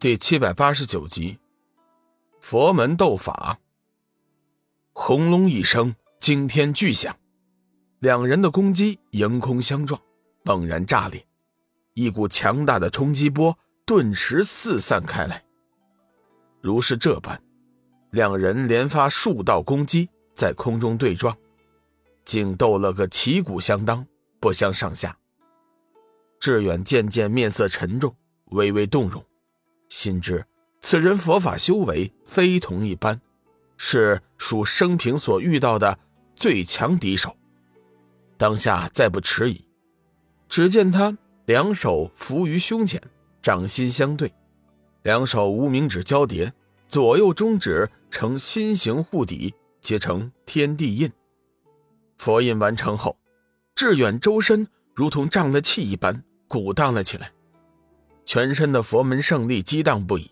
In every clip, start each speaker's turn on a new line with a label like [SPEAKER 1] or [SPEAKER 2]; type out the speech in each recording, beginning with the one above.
[SPEAKER 1] 第七百八十九集，佛门斗法。轰隆一声惊天巨响，两人的攻击迎空相撞，猛然炸裂，一股强大的冲击波顿时四散开来。如是这般，两人连发数道攻击，在空中对撞，竟斗了个旗鼓相当，不相上下。志远渐渐面色沉重，微微动容。心知此人佛法修为非同一般，是属生平所遇到的最强敌手。当下再不迟疑，只见他两手扶于胸前，掌心相对，两手无名指交叠，左右中指呈心形护底，结成天地印。佛印完成后，志远周身如同胀了气一般，鼓荡了起来。全身的佛门圣力激荡不已，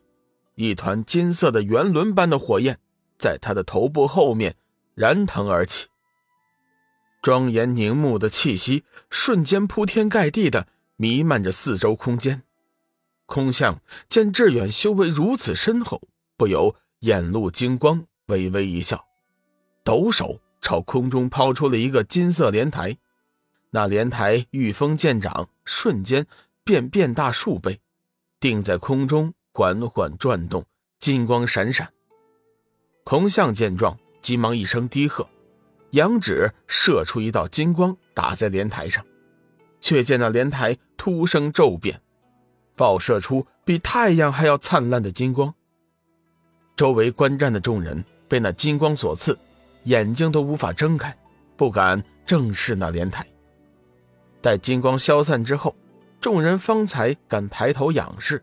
[SPEAKER 1] 一团金色的圆轮般的火焰在他的头部后面燃腾而起，庄严凝目的气息瞬间铺天盖地的弥漫着四周空间。空相见志远修为如此深厚，不由眼露金光，微微一笑，抖手朝空中抛出了一个金色莲台，那莲台御风渐长，瞬间便变大数倍。定在空中，缓缓转动，金光闪闪。空相见状，急忙一声低喝，扬指射出一道金光，打在莲台上。却见那莲台突生骤变，爆射出比太阳还要灿烂的金光。周围观战的众人被那金光所刺，眼睛都无法睁开，不敢正视那莲台。待金光消散之后。众人方才敢抬头仰视，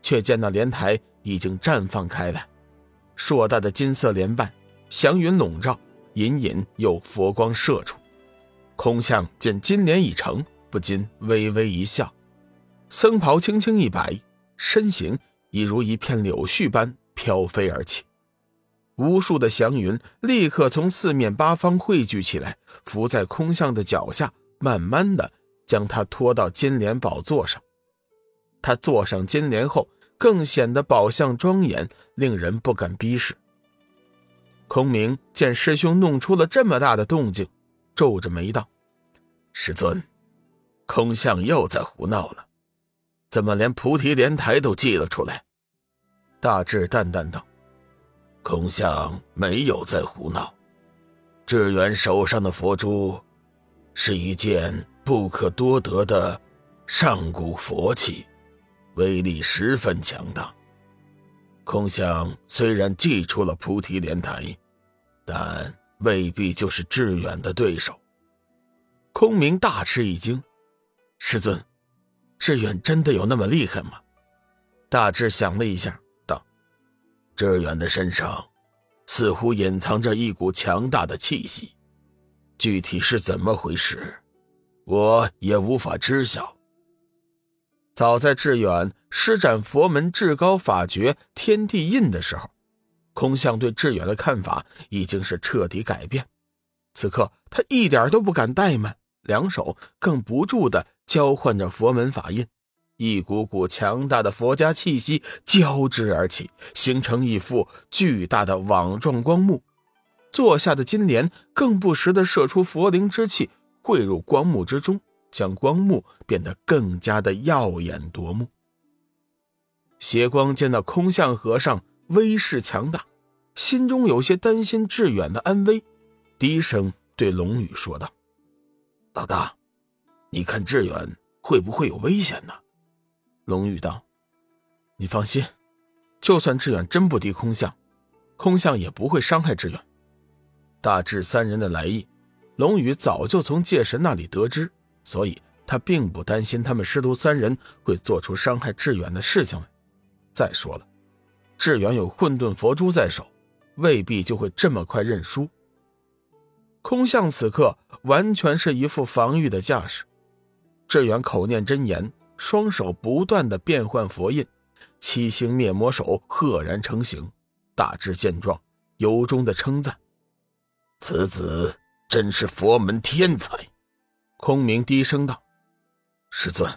[SPEAKER 1] 却见那莲台已经绽放开来，硕大的金色莲瓣，祥云笼罩，隐隐有佛光射出。空相见金莲已成，不禁微微一笑，僧袍轻轻一摆，身形已如一片柳絮般飘飞而起。无数的祥云立刻从四面八方汇聚起来，伏在空相的脚下，慢慢的。将他拖到金莲宝座上，他坐上金莲后，更显得宝相庄严，令人不敢逼视。空明见师兄弄出了这么大的动静，皱着眉道：“师尊，空相又在胡闹了，怎么连菩提莲台都祭了出来？”大智淡淡道：“空相没有在胡闹，智远手上的佛珠，是一件。”不可多得的上古佛器，威力十分强大。空相虽然祭出了菩提莲台，但未必就是致远的对手。空明大吃一惊：“师尊，致远真的有那么厉害吗？”大智想了一下，道：“致远的身上似乎隐藏着一股强大的气息，具体是怎么回事？”我也无法知晓。早在志远施展佛门至高法诀天地印的时候，空相对志远的看法已经是彻底改变。此刻他一点都不敢怠慢，两手更不住的交换着佛门法印，一股股强大的佛家气息交织而起，形成一副巨大的网状光幕。坐下的金莲更不时的射出佛灵之气。汇入光幕之中，将光幕变得更加的耀眼夺目。邪光见到空相和尚威势强大，心中有些担心志远的安危，低声对龙宇说道：“老大，你看志远会不会有危险呢？”龙宇道：“你放心，就算志远真不敌空相，空相也不会伤害志远。大智三人的来意。”龙宇早就从界神那里得知，所以他并不担心他们师徒三人会做出伤害志远的事情来。再说了，志远有混沌佛珠在手，未必就会这么快认输。空相此刻完全是一副防御的架势。志远口念真言，双手不断的变换佛印，七星灭魔手赫然成型。大智见状，由衷的称赞：“此子。”真是佛门天才，空明低声道：“师尊，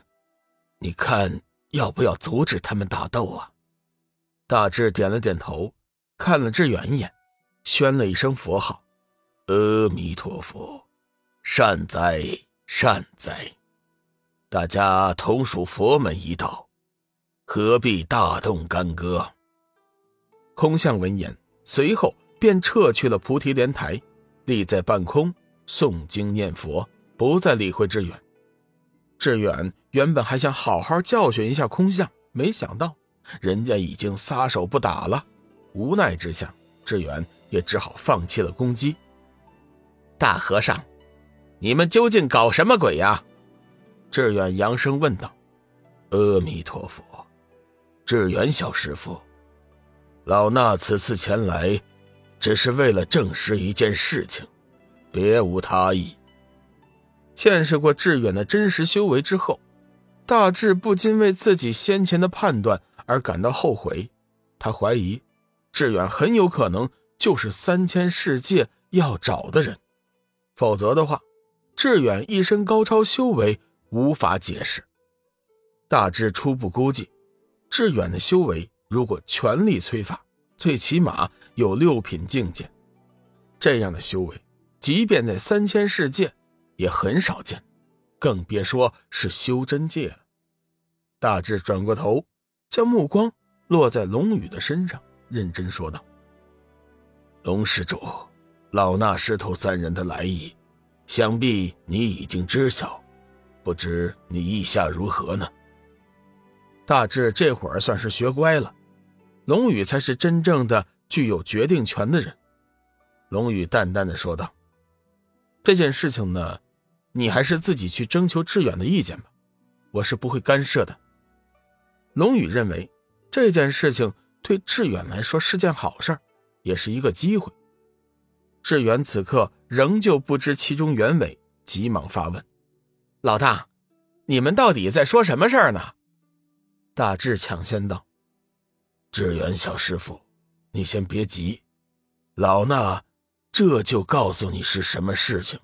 [SPEAKER 1] 你看要不要阻止他们打斗啊？”大智点了点头，看了志远一眼，宣了一声佛号：“阿弥陀佛，善哉善哉。大家同属佛门一道，何必大动干戈？”空相闻言，随后便撤去了菩提莲台，立在半空诵经念佛，不再理会志远。志远原本还想好好教训一下空相，没想到。人家已经撒手不打了，无奈之下，志远也只好放弃了攻击。大和尚，你们究竟搞什么鬼呀？志远扬声问道。阿弥陀佛，志远小师傅，老衲此次前来，只是为了证实一件事情，别无他意。见识过志远的真实修为之后，大智不禁为自己先前的判断。而感到后悔，他怀疑志远很有可能就是三千世界要找的人，否则的话，志远一身高超修为无法解释。大志初步估计，志远的修为如果全力催发，最起码有六品境界，这样的修为，即便在三千世界也很少见，更别说是修真界了。大志转过头。将目光落在龙宇的身上，认真说道：“龙施主，老衲师徒三人的来意，想必你已经知晓，不知你意下如何呢？”大智这会儿算是学乖了，龙宇才是真正的具有决定权的人。龙宇淡淡的说道：“这件事情呢，你还是自己去征求志远的意见吧，我是不会干涉的。”龙宇认为这件事情对志远来说是件好事也是一个机会。志远此刻仍旧不知其中原委，急忙发问：“老大，你们到底在说什么事儿呢？”大志抢先道：“志远小师傅，你先别急，老衲这就告诉你是什么事情。”